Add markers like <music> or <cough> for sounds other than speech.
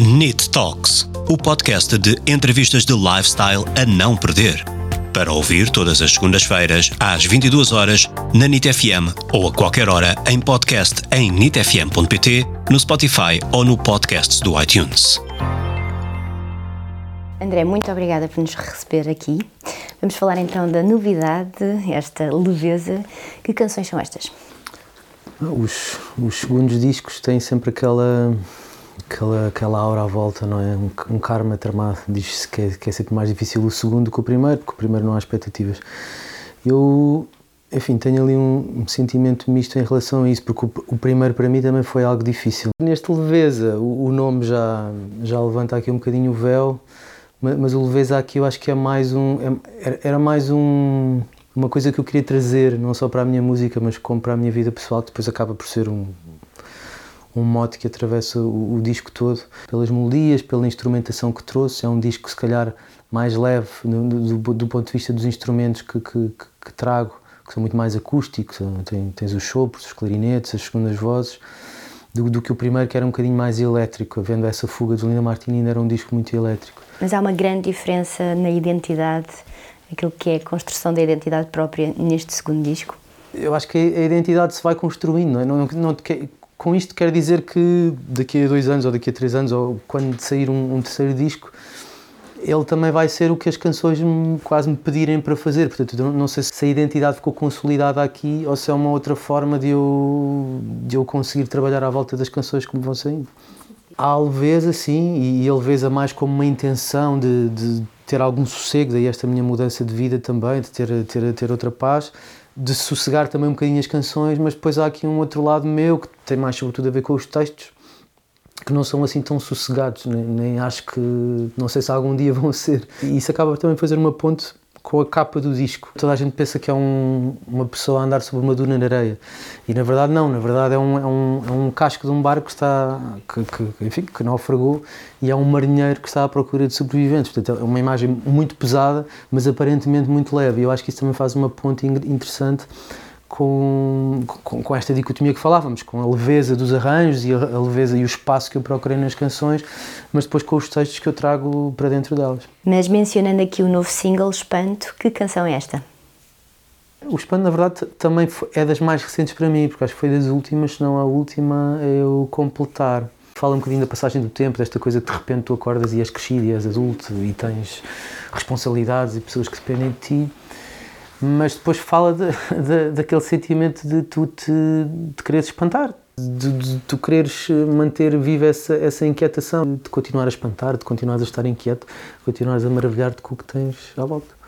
NIT Talks, o podcast de entrevistas de lifestyle a não perder. Para ouvir todas as segundas-feiras, às 22 horas na NIT FM ou a qualquer hora em podcast em nitfm.pt, no Spotify ou no podcast do iTunes. André, muito obrigada por nos receber aqui. Vamos falar então da novidade, esta leveza. Que canções são estas? Os, os segundos discos têm sempre aquela, aquela, aquela aura à volta, não é? Um, um karma tramado. Diz-se que, é, que é sempre mais difícil o segundo que o primeiro, porque o primeiro não há expectativas. Eu, enfim, tenho ali um, um sentimento misto em relação a isso, porque o, o, primeiro para mim também foi algo difícil. Neste Leveza, o, o nome já, já levanta aqui um bocadinho o véu, mas, mas o Leveza aqui eu acho que é mais um. É, era mais um uma coisa que eu queria trazer, não só para a minha música, mas como para a minha vida pessoal, que depois acaba por ser um, um mote que atravessa o, o, disco todo, pelas melodias, pela instrumentação que trouxe. É um disco, se calhar, mais leve do, do, do ponto de vista dos instrumentos que, que, que, trago, que são muito mais acústicos. Tem, tens os sopros, os clarinetes, as segundas vozes, do, do, que o primeiro, que era um bocadinho mais elétrico. Havendo essa fuga de Linda Martini, ainda era um disco muito elétrico. Mas há uma grande diferença na identidade aquilo que é a construção da identidade própria neste segundo disco? Eu acho que a identidade se vai construindo, não é? Não, não, com isto quer dizer que daqui a dois anos ou daqui a três anos ou quando sair um, um terceiro disco ele também vai ser o que as canções me, quase me pedirem para fazer. Portanto, não sei se a identidade ficou consolidada aqui ou se é uma outra forma de eu, de eu conseguir trabalhar à volta das canções me vão saindo. Há a leveza, sim, e a mais como uma intenção de, de ter algum sossego, daí esta minha mudança de vida também, de ter, ter, ter outra paz, de sossegar também um bocadinho as canções, mas depois há aqui um outro lado meu que tem mais sobretudo a ver com os textos, que não são assim tão sossegados, nem, nem acho que, não sei se algum dia <laughs> vão ser. E isso acaba também a fazer uma ponte com a capa do disco. Toda a gente pensa que é um, uma pessoa a andar sobre uma duna na areia. E na verdade não, na verdade é um, é um, é um casco de um barco que está, que, que, enfim, que naufragou e é um marinheiro que está à procura de sobreviventes. Portanto é uma imagem muito pesada, mas aparentemente muito leve. E eu acho que isso também faz uma ponte interessante com, com, com, esta dicotomia que falávamos, com a leveza dos arranjos e a, a, leveza e o espaço que eu procurei nas canções, mas depois com os textos que eu trago para dentro delas. Mas mencionando aqui o novo single Espanto, que canção é esta? O Espanto, na verdade, também é das mais recentes para mim, porque acho que foi das últimas, se não a última, eu completar. Fala um bocadinho da passagem do tempo, desta coisa que de repente tu acordas e és crescido e és adulto e tens responsabilidades e pessoas que dependem de ti mas depois fala de, de, daquele sentimento de tu te de quereres espantar, de, de, tu quereres manter viva essa, essa inquietação, de continuar a espantar, de continuar a estar inquieto, de continuares a maravilhar-te com o que tens à volta.